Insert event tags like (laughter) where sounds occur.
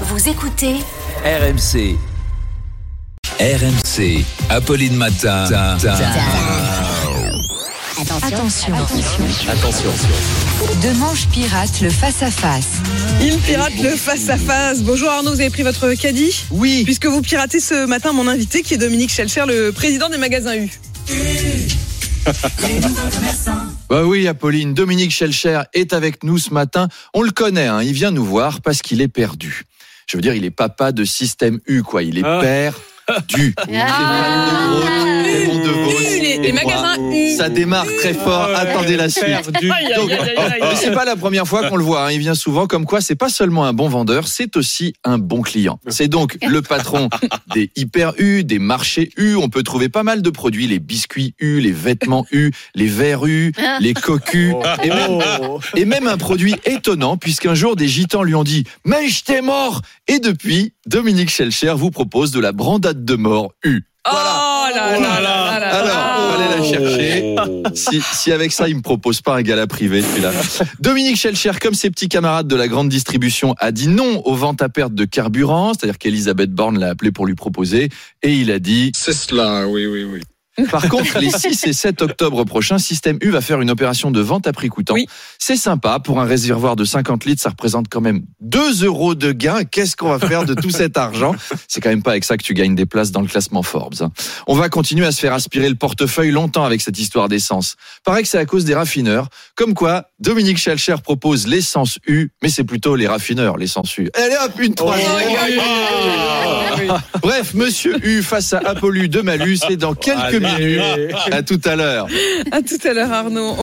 Vous écoutez RMC. RMC. Apolline Matin. Attention. Attention. Demanche pirate le face-à-face. Il pirate le face-à-face. Bonjour Arnaud, vous avez pris votre caddie Oui, Puisque vous piratez ce matin mon invité qui est Dominique Schelcher, le président des magasins U. (laughs) bah oui, Apolline. Dominique Schelcher est avec nous ce matin. On le connaît, hein, il vient nous voir parce qu'il est perdu. Je veux dire, il est papa de système U, quoi. Il est Ah. père du. U, les, magasins U. Ça démarre très fort. Attendez la suite. Donc, mais c'est pas la première fois qu'on le voit. hein. Il vient souvent, comme quoi c'est pas seulement un bon vendeur, c'est aussi un bon client. C'est donc le patron des hyper U, des marchés U. On peut trouver pas mal de produits, les biscuits U, les vêtements U, les verres U, les cocus, et même, et même un produit étonnant puisqu'un jour des gitans lui ont dit mais je t'ai mort. Et depuis, Dominique Schelcher vous propose de la brandade de mort U. Oh là là là là là Alors, là. fallait la chercher. Si, si avec ça, il me propose pas un gala privé, celui-là. Dominique Schelcher, comme ses petits camarades de la grande distribution, a dit non aux ventes à perte de carburant, c'est-à-dire qu'Elisabeth Borne l'a appelé pour lui proposer, et il a dit C'est cela, oui, oui, oui. Par contre, les 6 et 7 octobre prochains, Système U va faire une opération de vente à prix coûtant. Oui. C'est sympa. Pour un réservoir de 50 litres, ça représente quand même 2 euros de gain. Qu'est-ce qu'on va faire de tout cet argent? C'est quand même pas avec ça que tu gagnes des places dans le classement Forbes. hein. On va continuer à se faire aspirer le portefeuille longtemps avec cette histoire d'essence. Paraît que c'est à cause des raffineurs. Comme quoi, Dominique Schelcher propose l'essence U, mais c'est plutôt les raffineurs, l'essence U. Allez hop, une troisième. Bref, Monsieur U face à Apollu de Malus, c'est dans quelques minutes. À tout à l'heure. À tout à l'heure Arnaud.